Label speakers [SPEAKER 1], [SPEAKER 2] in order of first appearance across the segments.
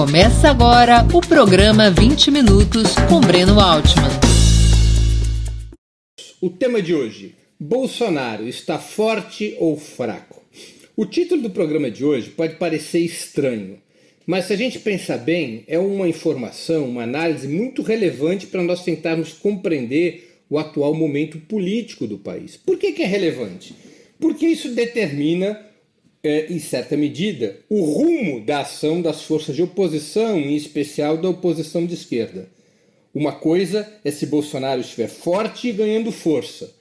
[SPEAKER 1] Começa agora o programa 20 Minutos com Breno Altman.
[SPEAKER 2] O tema de hoje: Bolsonaro está forte ou fraco? O título do programa de hoje pode parecer estranho, mas se a gente pensar bem, é uma informação, uma análise muito relevante para nós tentarmos compreender o atual momento político do país. Por que, que é relevante? Porque isso determina é, em certa medida, o rumo da ação das forças de oposição, em especial da oposição de esquerda. Uma coisa é se Bolsonaro estiver forte e ganhando força.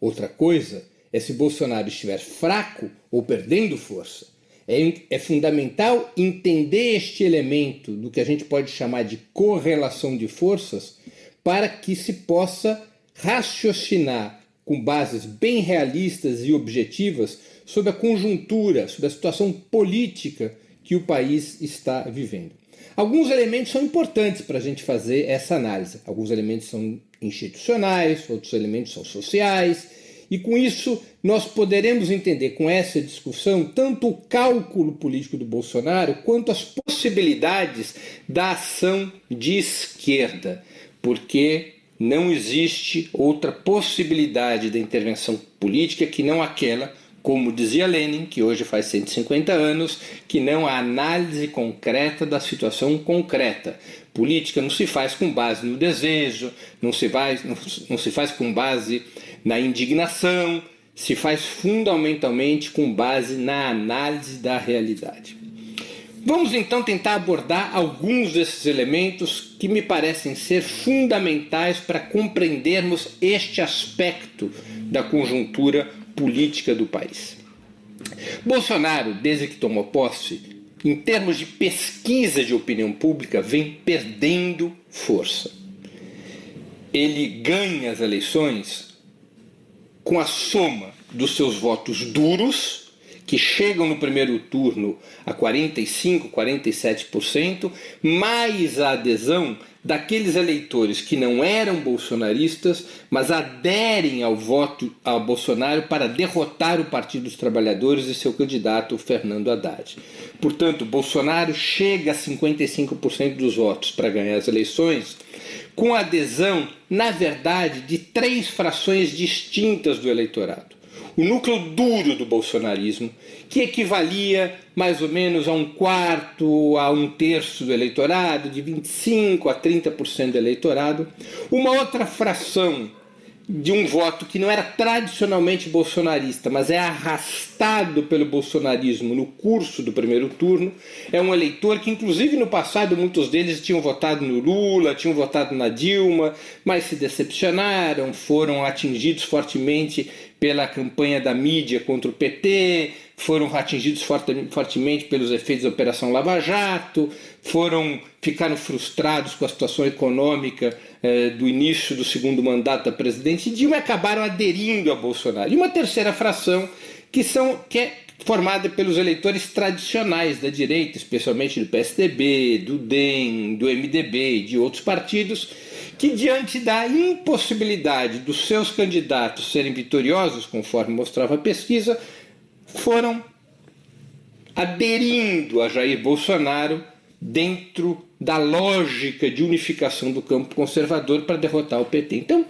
[SPEAKER 2] Outra coisa é se Bolsonaro estiver fraco ou perdendo força. É, é fundamental entender este elemento do que a gente pode chamar de correlação de forças para que se possa raciocinar com bases bem realistas e objetivas sobre a conjuntura, sobre a situação política que o país está vivendo. Alguns elementos são importantes para a gente fazer essa análise. Alguns elementos são institucionais, outros elementos são sociais, e com isso nós poderemos entender com essa discussão tanto o cálculo político do Bolsonaro quanto as possibilidades da ação de esquerda, porque não existe outra possibilidade da intervenção política que não aquela como dizia Lenin, que hoje faz 150 anos, que não há análise concreta da situação concreta. Política não se faz com base no desejo, não se faz, não, não se faz com base na indignação, se faz fundamentalmente com base na análise da realidade. Vamos então tentar abordar alguns desses elementos que me parecem ser fundamentais para compreendermos este aspecto da conjuntura política do país. Bolsonaro, desde que tomou posse, em termos de pesquisa de opinião pública, vem perdendo força. Ele ganha as eleições com a soma dos seus votos duros que chegam no primeiro turno a 45, 47%, mais a adesão daqueles eleitores que não eram bolsonaristas, mas aderem ao voto a Bolsonaro para derrotar o Partido dos Trabalhadores e seu candidato Fernando Haddad. Portanto, Bolsonaro chega a 55% dos votos para ganhar as eleições, com adesão, na verdade, de três frações distintas do eleitorado o núcleo duro do bolsonarismo, que equivalia mais ou menos a um quarto, a um terço do eleitorado, de 25% a 30% do eleitorado, uma outra fração de um voto que não era tradicionalmente bolsonarista, mas é arrastado pelo bolsonarismo no curso do primeiro turno, é um eleitor que, inclusive no passado, muitos deles tinham votado no Lula, tinham votado na Dilma, mas se decepcionaram, foram atingidos fortemente pela campanha da mídia contra o PT, foram atingidos fortemente pelos efeitos da Operação Lava Jato, foram ficaram frustrados com a situação econômica eh, do início do segundo mandato da presidente Dilma e acabaram aderindo a Bolsonaro. E uma terceira fração que são que é formada pelos eleitores tradicionais da direita, especialmente do PSDB, do DEM, do MDB e de outros partidos, que diante da impossibilidade dos seus candidatos serem vitoriosos, conforme mostrava a pesquisa, foram aderindo a Jair Bolsonaro dentro da lógica de unificação do campo conservador para derrotar o PT. Então,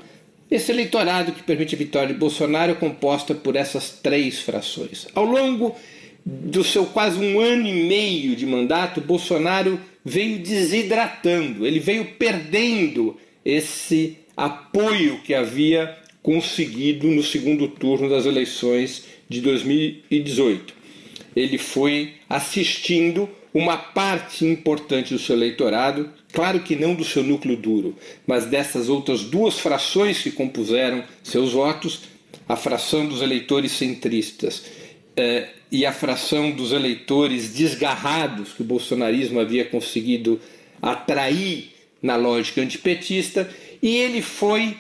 [SPEAKER 2] esse eleitorado que permite a vitória de Bolsonaro é composta por essas três frações. Ao longo do seu quase um ano e meio de mandato, Bolsonaro veio desidratando, ele veio perdendo esse apoio que havia conseguido no segundo turno das eleições de 2018. Ele foi assistindo uma parte importante do seu eleitorado, claro que não do seu núcleo duro, mas dessas outras duas frações que compuseram seus votos, a fração dos eleitores centristas eh, e a fração dos eleitores desgarrados que o bolsonarismo havia conseguido atrair na lógica antipetista, e ele foi,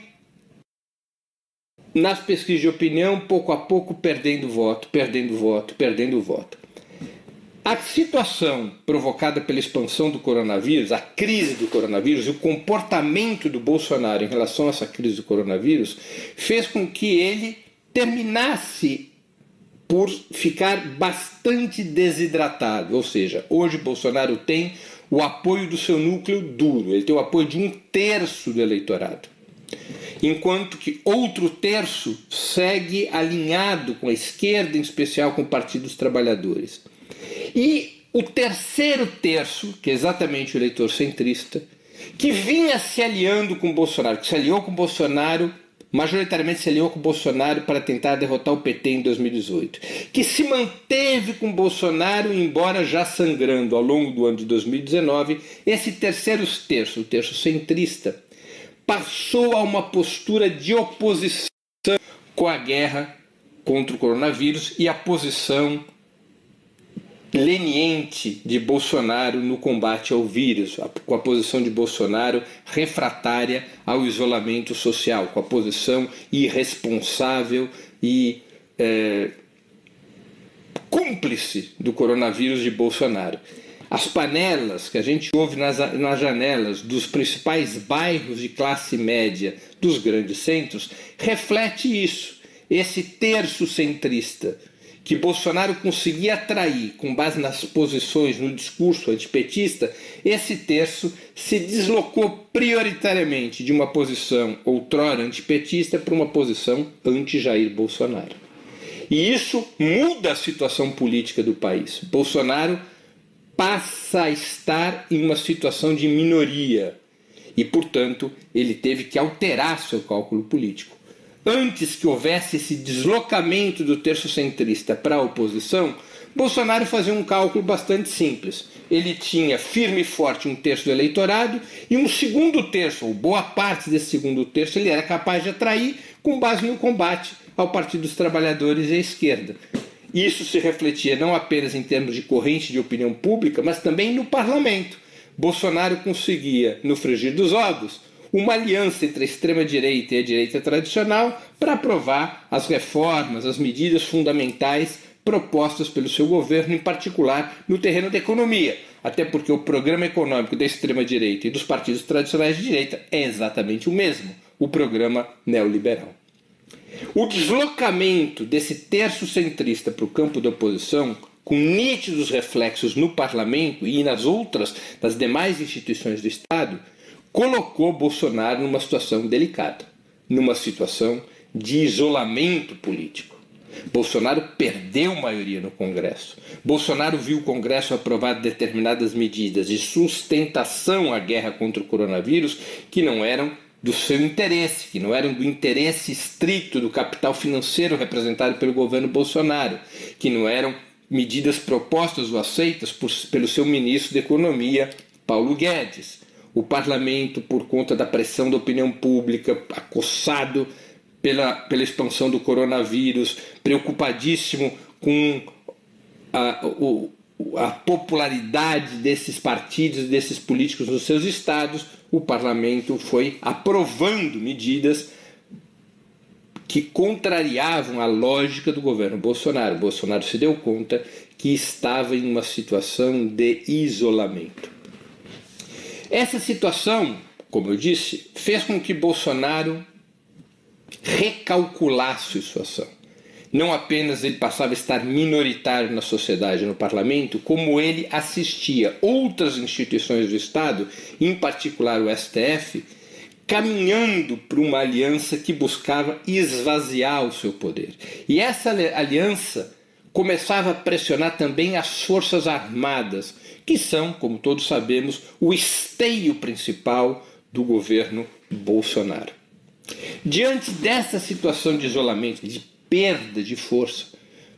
[SPEAKER 2] nas pesquisas de opinião, pouco a pouco perdendo voto, perdendo voto, perdendo voto. A situação provocada pela expansão do coronavírus, a crise do coronavírus e o comportamento do Bolsonaro em relação a essa crise do coronavírus fez com que ele terminasse por ficar bastante desidratado. Ou seja, hoje Bolsonaro tem o apoio do seu núcleo duro, ele tem o apoio de um terço do eleitorado. Enquanto que outro terço segue alinhado com a esquerda, em especial com o Partido dos Trabalhadores. E o terceiro terço, que é exatamente o eleitor centrista, que vinha se aliando com Bolsonaro, que se aliou com Bolsonaro majoritariamente se aliou com Bolsonaro para tentar derrotar o PT em 2018, que se manteve com Bolsonaro, embora já sangrando ao longo do ano de 2019, esse terceiro terço, o terço centrista, passou a uma postura de oposição com a guerra contra o coronavírus e a posição leniente de Bolsonaro no combate ao vírus, com a posição de Bolsonaro refratária ao isolamento social, com a posição irresponsável e é, cúmplice do coronavírus de Bolsonaro. As panelas que a gente ouve nas, nas janelas dos principais bairros de classe média dos grandes centros reflete isso, esse terço centrista que Bolsonaro conseguia atrair com base nas posições no discurso antipetista, esse terço se deslocou prioritariamente de uma posição outrora antipetista para uma posição anti-Jair Bolsonaro. E isso muda a situação política do país. Bolsonaro passa a estar em uma situação de minoria e, portanto, ele teve que alterar seu cálculo político antes que houvesse esse deslocamento do terço centrista para a oposição, Bolsonaro fazia um cálculo bastante simples. Ele tinha firme e forte um terço do eleitorado e um segundo terço, ou boa parte desse segundo terço, ele era capaz de atrair com base no combate ao Partido dos Trabalhadores e à esquerda. Isso se refletia não apenas em termos de corrente de opinião pública, mas também no parlamento. Bolsonaro conseguia, no frigir dos ovos, uma aliança entre a extrema-direita e a direita tradicional para aprovar as reformas, as medidas fundamentais propostas pelo seu governo, em particular no terreno da economia. Até porque o programa econômico da extrema-direita e dos partidos tradicionais de direita é exatamente o mesmo, o programa neoliberal. O deslocamento desse terço centrista para o campo da oposição, com nítidos reflexos no parlamento e nas outras, nas demais instituições do Estado, colocou Bolsonaro numa situação delicada, numa situação de isolamento político. Bolsonaro perdeu maioria no Congresso. Bolsonaro viu o Congresso aprovar determinadas medidas de sustentação à guerra contra o coronavírus que não eram do seu interesse, que não eram do interesse estrito do capital financeiro representado pelo governo Bolsonaro, que não eram medidas propostas ou aceitas por, pelo seu ministro de Economia, Paulo Guedes o parlamento, por conta da pressão da opinião pública, acossado pela, pela expansão do coronavírus, preocupadíssimo com a, o, a popularidade desses partidos, desses políticos nos seus estados, o parlamento foi aprovando medidas que contrariavam a lógica do governo Bolsonaro. Bolsonaro se deu conta que estava em uma situação de isolamento. Essa situação, como eu disse, fez com que Bolsonaro recalculasse sua ação. Não apenas ele passava a estar minoritário na sociedade, no parlamento, como ele assistia outras instituições do Estado, em particular o STF, caminhando para uma aliança que buscava esvaziar o seu poder. E essa aliança começava a pressionar também as Forças Armadas, que são, como todos sabemos, o esteio principal do governo Bolsonaro. Diante dessa situação de isolamento, de perda de força,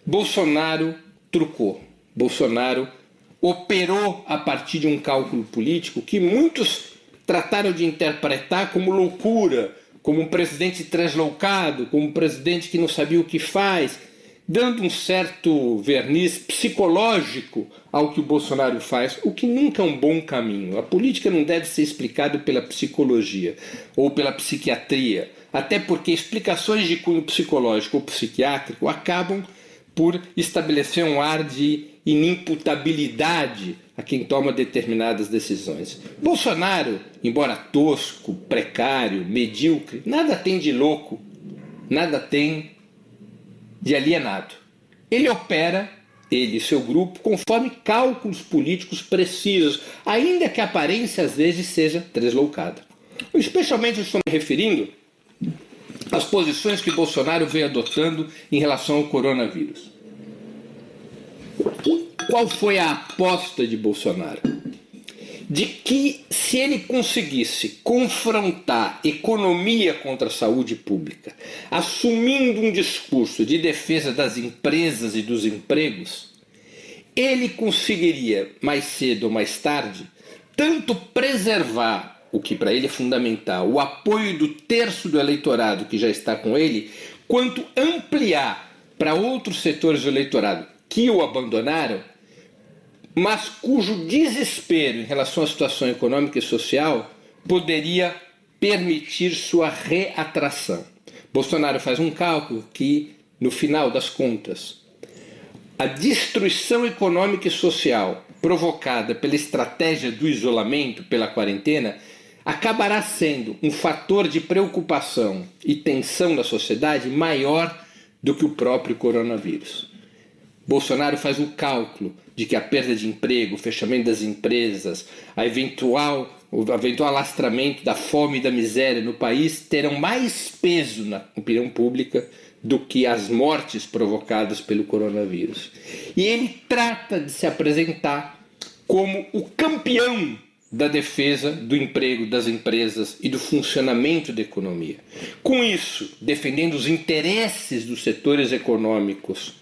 [SPEAKER 2] Bolsonaro trucou. Bolsonaro operou a partir de um cálculo político que muitos trataram de interpretar como loucura, como um presidente translocado, como um presidente que não sabia o que faz, dando um certo verniz psicológico ao que o Bolsonaro faz, o que nunca é um bom caminho. A política não deve ser explicada pela psicologia ou pela psiquiatria, até porque explicações de cunho psicológico ou psiquiátrico acabam por estabelecer um ar de inimputabilidade a quem toma determinadas decisões. Bolsonaro, embora tosco, precário, medíocre, nada tem de louco, nada tem de alienado. Ele opera ele e seu grupo, conforme cálculos políticos precisos, ainda que a aparência às vezes seja deslocada. Especialmente estou me referindo às posições que Bolsonaro vem adotando em relação ao coronavírus. Qual foi a aposta de Bolsonaro? De que se ele conseguisse confrontar economia contra a saúde pública, assumindo um discurso de defesa das empresas e dos empregos, ele conseguiria, mais cedo ou mais tarde, tanto preservar o que para ele é fundamental, o apoio do terço do eleitorado que já está com ele, quanto ampliar para outros setores do eleitorado que o abandonaram, mas cujo desespero em relação à situação econômica e social poderia permitir sua reatração. Bolsonaro faz um cálculo que, no final das contas, a destruição econômica e social provocada pela estratégia do isolamento, pela quarentena, acabará sendo um fator de preocupação e tensão da sociedade maior do que o próprio coronavírus. Bolsonaro faz o cálculo de que a perda de emprego, o fechamento das empresas, a eventual, o eventual alastramento da fome e da miséria no país terão mais peso na opinião pública do que as mortes provocadas pelo coronavírus. E ele trata de se apresentar como o campeão da defesa do emprego das empresas e do funcionamento da economia. Com isso, defendendo os interesses dos setores econômicos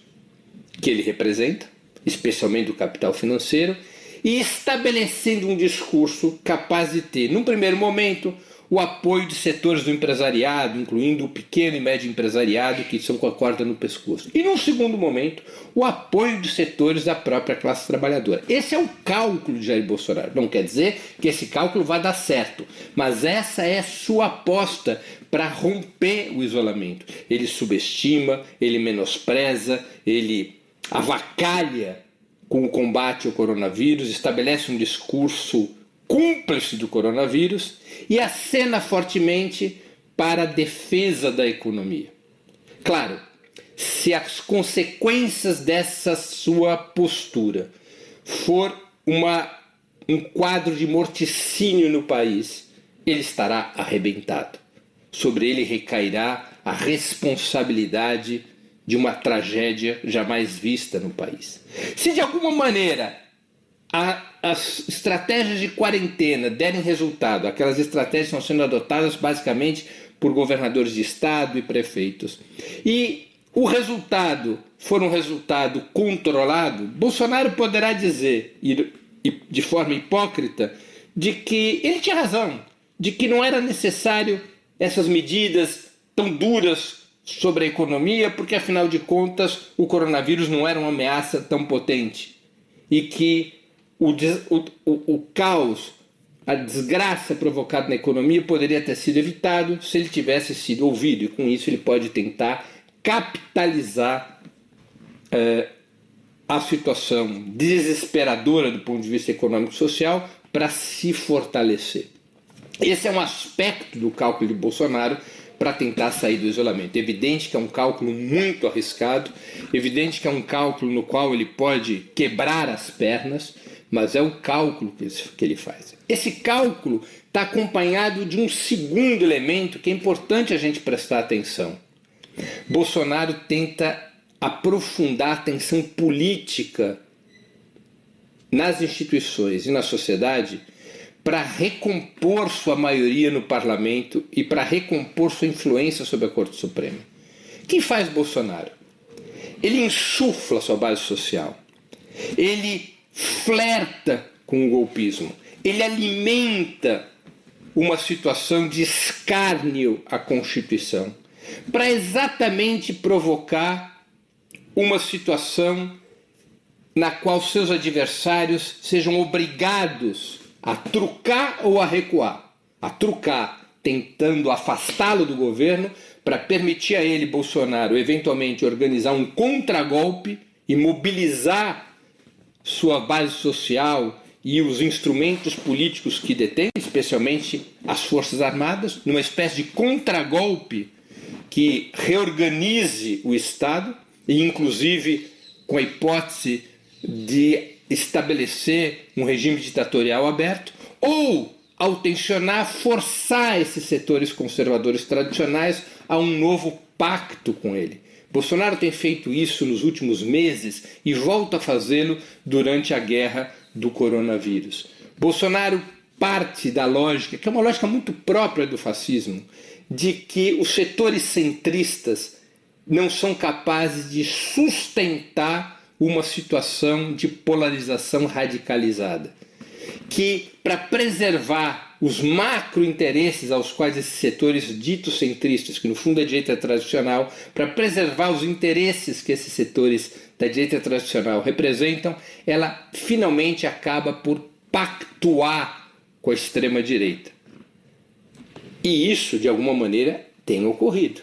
[SPEAKER 2] que ele representa, especialmente do capital financeiro, e estabelecendo um discurso capaz de ter, num primeiro momento, o apoio de setores do empresariado, incluindo o pequeno e médio empresariado, que são com a corda no pescoço. E, num segundo momento, o apoio de setores da própria classe trabalhadora. Esse é o cálculo de Jair Bolsonaro. Não quer dizer que esse cálculo vai dar certo, mas essa é sua aposta para romper o isolamento. Ele subestima, ele menospreza, ele avacalha com o combate ao coronavírus, estabelece um discurso cúmplice do coronavírus e acena fortemente para a defesa da economia. Claro, se as consequências dessa sua postura for uma, um quadro de morticínio no país, ele estará arrebentado. Sobre ele recairá a responsabilidade de uma tragédia jamais vista no país. Se de alguma maneira a, as estratégias de quarentena derem resultado, aquelas estratégias estão sendo adotadas basicamente por governadores de estado e prefeitos, e o resultado for um resultado controlado, Bolsonaro poderá dizer, de forma hipócrita, de que ele tinha razão, de que não era necessário essas medidas tão duras sobre a economia, porque afinal de contas o coronavírus não era uma ameaça tão potente e que o, o, o, caos, a desgraça provocada na economia poderia ter sido evitado se ele tivesse sido ouvido, e com isso ele pode tentar capitalizar eh, a situação desesperadora do ponto de vista econômico e social para se fortalecer. Esse é um aspecto do cálculo de Bolsonaro para tentar sair do isolamento. É evidente que é um cálculo muito arriscado, é evidente que é um cálculo no qual ele pode quebrar as pernas, mas é o cálculo que ele faz. Esse cálculo está acompanhado de um segundo elemento que é importante a gente prestar atenção. Bolsonaro tenta aprofundar a tensão política nas instituições e na sociedade para recompor sua maioria no parlamento e para recompor sua influência sobre a Corte Suprema. O que faz Bolsonaro? Ele insufla sua base social. Ele flerta com o golpismo. Ele alimenta uma situação de escárnio à Constituição para exatamente provocar uma situação na qual seus adversários sejam obrigados a trucar ou a recuar. A trucar, tentando afastá-lo do governo para permitir a ele, Bolsonaro, eventualmente organizar um contragolpe e mobilizar sua base social e os instrumentos políticos que detém, especialmente as Forças Armadas, numa espécie de contragolpe que reorganize o Estado e, inclusive, com a hipótese de estabelecer um regime ditatorial aberto, ou ao tensionar forçar esses setores conservadores tradicionais a um novo pacto com ele. Bolsonaro tem feito isso nos últimos meses e volta a fazê-lo durante a guerra do coronavírus. Bolsonaro parte da lógica, que é uma lógica muito própria do fascismo, de que os setores centristas não são capazes de sustentar uma situação de polarização radicalizada. Que, para preservar os macro interesses aos quais esses setores ditos centristas, que no fundo a direita tradicional, para preservar os interesses que esses setores da direita tradicional representam, ela finalmente acaba por pactuar com a extrema direita. E isso, de alguma maneira, tem ocorrido.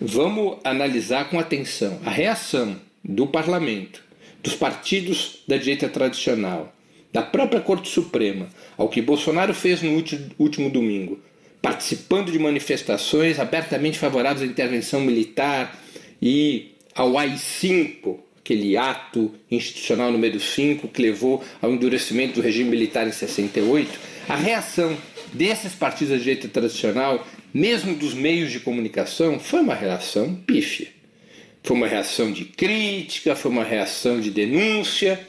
[SPEAKER 2] Vamos analisar com atenção a reação do parlamento, dos partidos da direita tradicional, da própria Corte Suprema, ao que Bolsonaro fez no último domingo, participando de manifestações abertamente favoráveis à intervenção militar e ao AI-5, aquele ato institucional número 5 que levou ao endurecimento do regime militar em 68, a reação desses partidos da direita tradicional, mesmo dos meios de comunicação, foi uma reação pífia. Foi uma reação de crítica, foi uma reação de denúncia,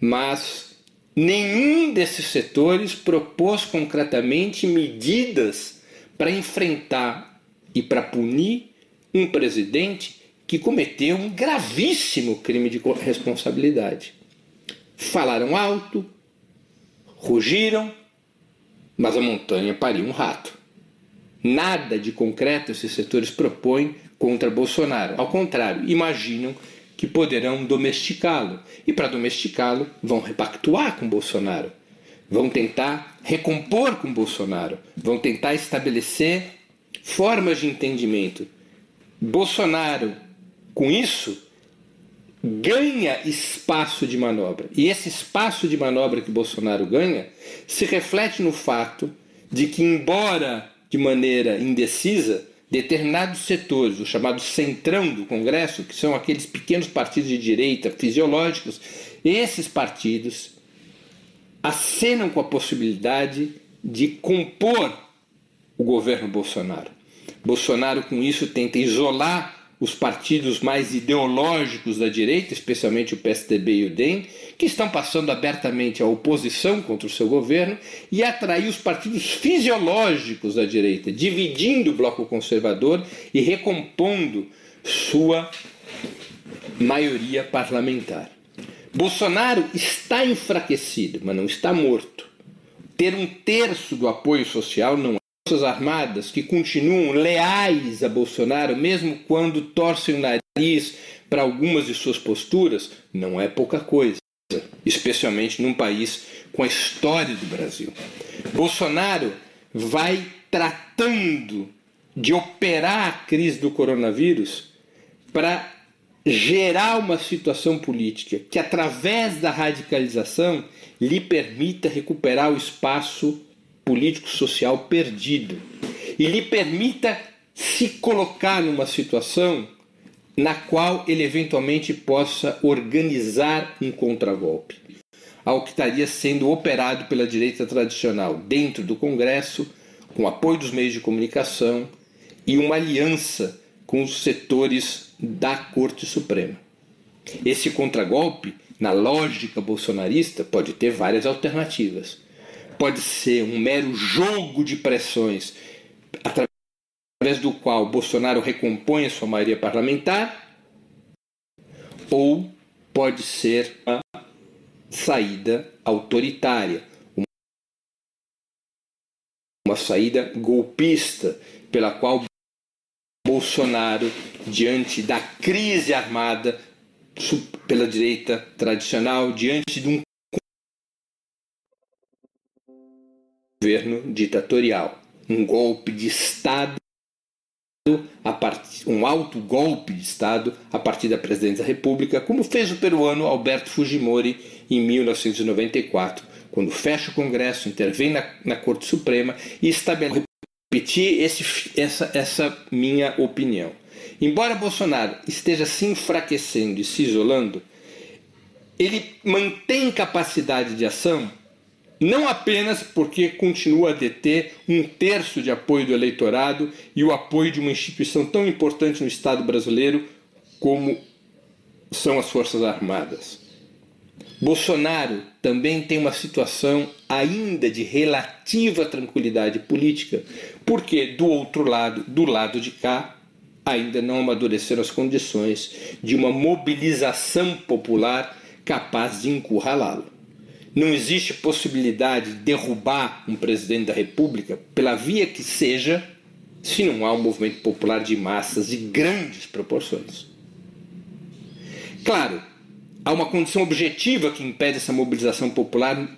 [SPEAKER 2] mas nenhum desses setores propôs concretamente medidas para enfrentar e para punir um presidente que cometeu um gravíssimo crime de responsabilidade. Falaram alto, rugiram, mas a montanha pariu um rato. Nada de concreto esses setores propõem contra Bolsonaro. Ao contrário, imaginam que poderão domesticá-lo. E para domesticá-lo, vão repactuar com Bolsonaro. Vão tentar recompor com Bolsonaro. Vão tentar estabelecer formas de entendimento. Bolsonaro, com isso, ganha espaço de manobra. E esse espaço de manobra que Bolsonaro ganha se reflete no fato de que, embora de maneira indecisa, determinados setores, o chamado centrão do Congresso, que são aqueles pequenos partidos de direita fisiológicos, esses partidos acenam com a possibilidade de compor o governo Bolsonaro. Bolsonaro, com isso, tenta isolar os partidos mais ideológicos da direita, especialmente o PSDB e o DEM, que estão passando abertamente a oposição contra o seu governo, e atrair os partidos fisiológicos da direita, dividindo o bloco conservador e recompondo sua maioria parlamentar. Bolsonaro está enfraquecido, mas não está morto. Ter um terço do apoio social não Forças Armadas que continuam leais a Bolsonaro, mesmo quando torcem o nariz para algumas de suas posturas, não é pouca coisa, especialmente num país com a história do Brasil. Bolsonaro vai tratando de operar a crise do coronavírus para gerar uma situação política que, através da radicalização, lhe permita recuperar o espaço político-social perdido. E lhe permita se colocar numa situação na qual ele eventualmente possa organizar um contragolpe, ao que estaria sendo operado pela direita tradicional dentro do Congresso, com apoio dos meios de comunicação e uma aliança com os setores da Corte Suprema. Esse contragolpe, na lógica bolsonarista, pode ter várias alternativas pode ser um mero jogo de pressões através do qual Bolsonaro recompõe a sua maioria parlamentar, ou pode ser uma saída autoritária, uma saída golpista, pela qual Bolsonaro, diante da crise armada pela direita tradicional, diante de um governo ditatorial, um golpe de Estado, part... um alto golpe de Estado a partir da presidência da República, como fez o peruano Alberto Fujimori em 1994, quando fecha o Congresso, intervém na, na Corte Suprema e estabelece. Repetir esse, essa, essa minha opinião. embora Bolsonaro esteja se enfraquecendo e se isolando, ele mantém capacidade de ação não apenas porque continua a deter um terço de apoio do eleitorado e o apoio de uma instituição tão importante no Estado brasileiro como são as Forças Armadas. Bolsonaro também tem uma situação ainda de relativa tranquilidade política, porque do outro lado, do lado de cá, ainda não amadureceram as condições de uma mobilização popular capaz de encurralá-lo. Não existe possibilidade de derrubar um presidente da República pela via que seja, se não há um movimento popular de massas de grandes proporções. Claro, há uma condição objetiva que impede essa mobilização popular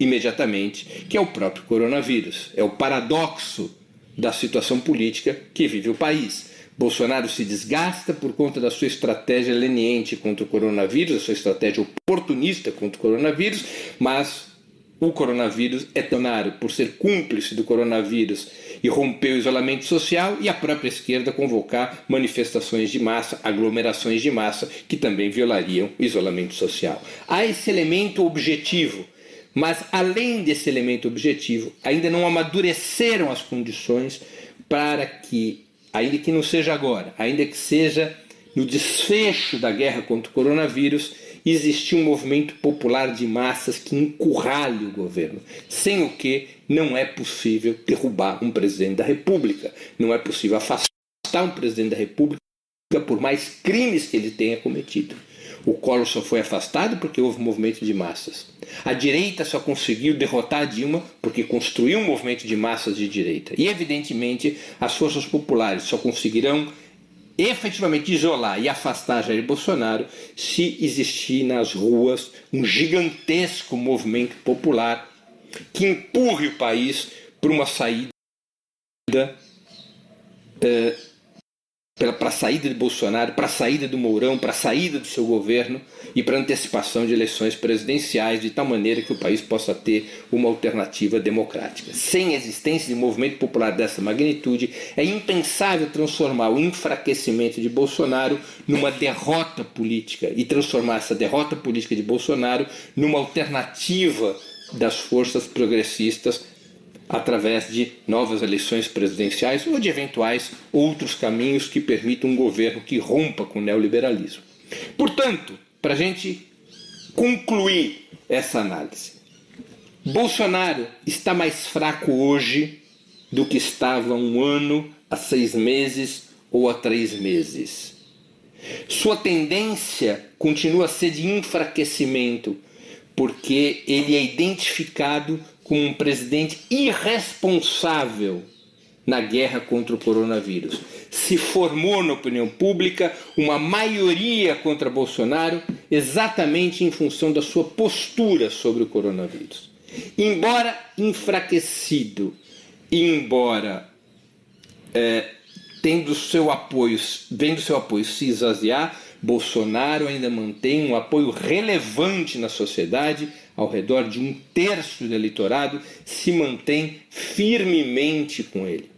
[SPEAKER 2] imediatamente, que é o próprio coronavírus. É o paradoxo da situação política que vive o país. Bolsonaro se desgasta por conta da sua estratégia leniente contra o coronavírus, a sua estratégia oportunista contra o coronavírus, mas o coronavírus é Bolsonaro por ser cúmplice do coronavírus e romper o isolamento social e a própria esquerda convocar manifestações de massa, aglomerações de massa que também violariam o isolamento social. Há esse elemento objetivo, mas além desse elemento objetivo, ainda não amadureceram as condições para que ainda que não seja agora, ainda que seja no desfecho da guerra contra o coronavírus, existir um movimento popular de massas que encurralhe o governo, sem o que não é possível derrubar um presidente da República, não é possível afastar um presidente da República por mais crimes que ele tenha cometido. O Collor só foi afastado porque houve um movimento de massas. A direita só conseguiu derrotar Dilma porque construiu um movimento de massas de direita. E, evidentemente, as forças populares só conseguirão efetivamente isolar e afastar Jair Bolsonaro se existir nas ruas um gigantesco movimento popular que empurre o país para uma saída. Eh, para a saída de Bolsonaro, para a saída do Mourão, para a saída do seu governo e para a antecipação de eleições presidenciais, de tal maneira que o país possa ter uma alternativa democrática. Sem a existência de um movimento popular dessa magnitude, é impensável transformar o enfraquecimento de Bolsonaro numa derrota política e transformar essa derrota política de Bolsonaro numa alternativa das forças progressistas através de novas eleições presidenciais ou de eventuais outros caminhos que permitam um governo que rompa com o neoliberalismo. Portanto, para a gente concluir essa análise, Bolsonaro está mais fraco hoje do que estava um ano, há seis meses ou há três meses. Sua tendência continua a ser de enfraquecimento, porque ele é identificado com um presidente irresponsável na guerra contra o coronavírus. Se formou na opinião pública uma maioria contra Bolsonaro exatamente em função da sua postura sobre o coronavírus. Embora enfraquecido, embora é, tendo seu apoio, vendo seu apoio se esvaziar, Bolsonaro ainda mantém um apoio relevante na sociedade, ao redor de um terço do eleitorado se mantém firmemente com ele.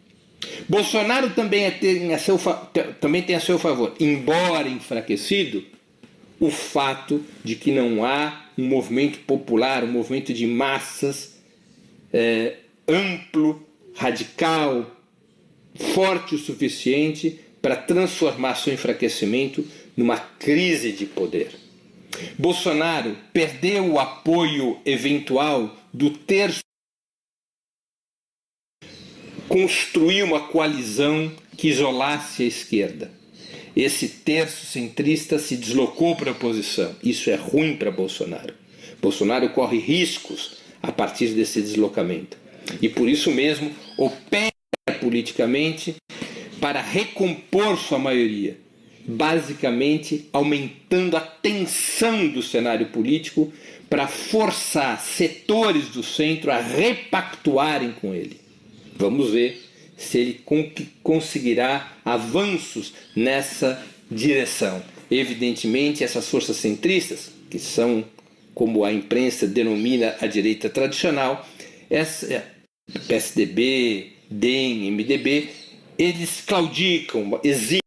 [SPEAKER 2] Bolsonaro também, é tem a seu, também tem a seu favor, embora enfraquecido, o fato de que não há um movimento popular, um movimento de massas é, amplo, radical, forte o suficiente para transformar seu enfraquecimento numa crise de poder. Bolsonaro perdeu o apoio eventual do terço. Construiu uma coalizão que isolasse a esquerda. Esse terço centrista se deslocou para a oposição. Isso é ruim para Bolsonaro. Bolsonaro corre riscos a partir desse deslocamento. E por isso mesmo opera politicamente para recompor sua maioria basicamente aumentando a tensão do cenário político para forçar setores do centro a repactuarem com ele. Vamos ver se ele conseguirá avanços nessa direção. Evidentemente, essas forças centristas, que são como a imprensa denomina a direita tradicional, essa, PSDB, DEM, MDB, eles claudicam, exigem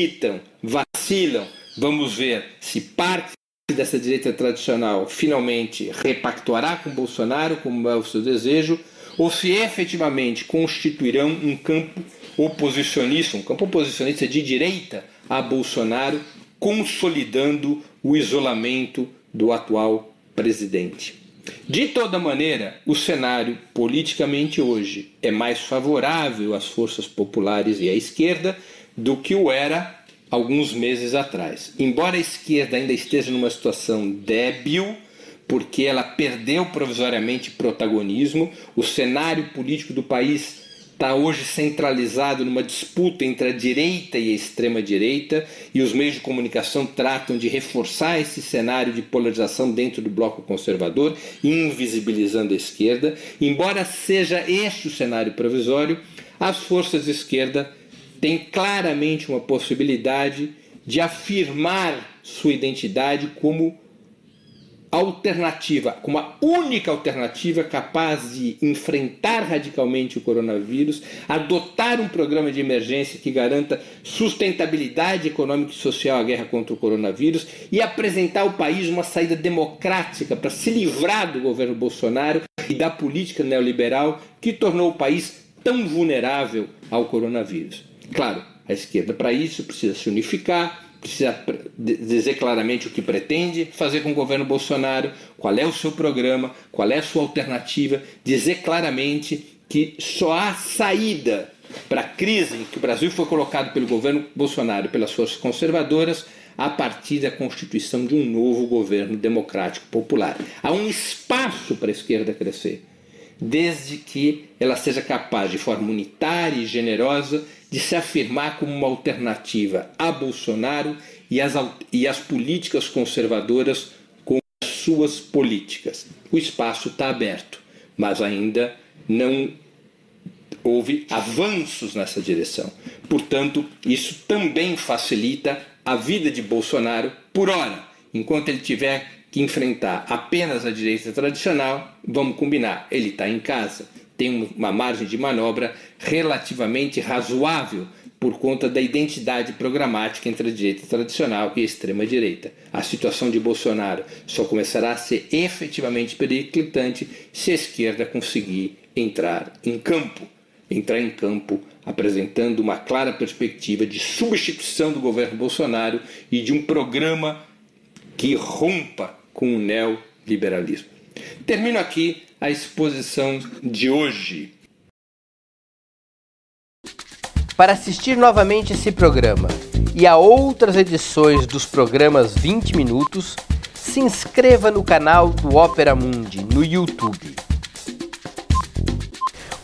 [SPEAKER 2] hesitam, vacilam. Vamos ver se parte dessa direita tradicional finalmente repactuará com Bolsonaro, como é o seu desejo, ou se efetivamente constituirão um campo oposicionista, um campo oposicionista de direita a Bolsonaro, consolidando o isolamento do atual presidente. De toda maneira, o cenário politicamente hoje é mais favorável às forças populares e à esquerda do que o era alguns meses atrás. Embora a esquerda ainda esteja numa situação débil, porque ela perdeu provisoriamente protagonismo, o cenário político do país está hoje centralizado numa disputa entre a direita e a extrema-direita, e os meios de comunicação tratam de reforçar esse cenário de polarização dentro do bloco conservador, invisibilizando a esquerda. Embora seja este o cenário provisório, as forças de esquerda têm claramente uma possibilidade de afirmar sua identidade como alternativa, como a única alternativa capaz de enfrentar radicalmente o coronavírus, adotar um programa de emergência que garanta sustentabilidade econômica e social à guerra contra o coronavírus e apresentar ao país uma saída democrática para se livrar do governo Bolsonaro e da política neoliberal que tornou o país tão vulnerável ao coronavírus. Claro, a esquerda para isso precisa se unificar, precisa dizer claramente o que pretende fazer com o governo Bolsonaro, qual é o seu programa, qual é a sua alternativa, dizer claramente que só há saída para a crise em que o Brasil foi colocado pelo governo Bolsonaro e pelas forças conservadoras a partir da constituição de um novo governo democrático popular. Há um espaço para a esquerda crescer, desde que ela seja capaz, de forma unitária e generosa, de se afirmar como uma alternativa a Bolsonaro e as, e as políticas conservadoras com as suas políticas. O espaço está aberto, mas ainda não houve avanços nessa direção. Portanto, isso também facilita a vida de Bolsonaro por hora. Enquanto ele tiver que enfrentar apenas a direita tradicional, vamos combinar, ele está em casa tem uma margem de manobra relativamente razoável por conta da identidade programática entre a direita tradicional e a extrema-direita. A situação de Bolsonaro só começará a ser efetivamente periclitante se a esquerda conseguir entrar em campo. Entrar em campo apresentando uma clara perspectiva de substituição do governo Bolsonaro e de um programa que rompa com o neoliberalismo. Termino aqui a exposição de hoje.
[SPEAKER 3] Para assistir novamente esse programa e a outras edições dos programas 20 Minutos, se inscreva no canal do Opera Mundi no YouTube.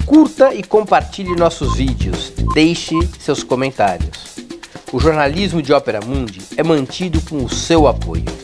[SPEAKER 3] Curta e compartilhe nossos vídeos, deixe seus comentários. O jornalismo de Opera Mundi é mantido com o seu apoio.